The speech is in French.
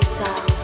pardons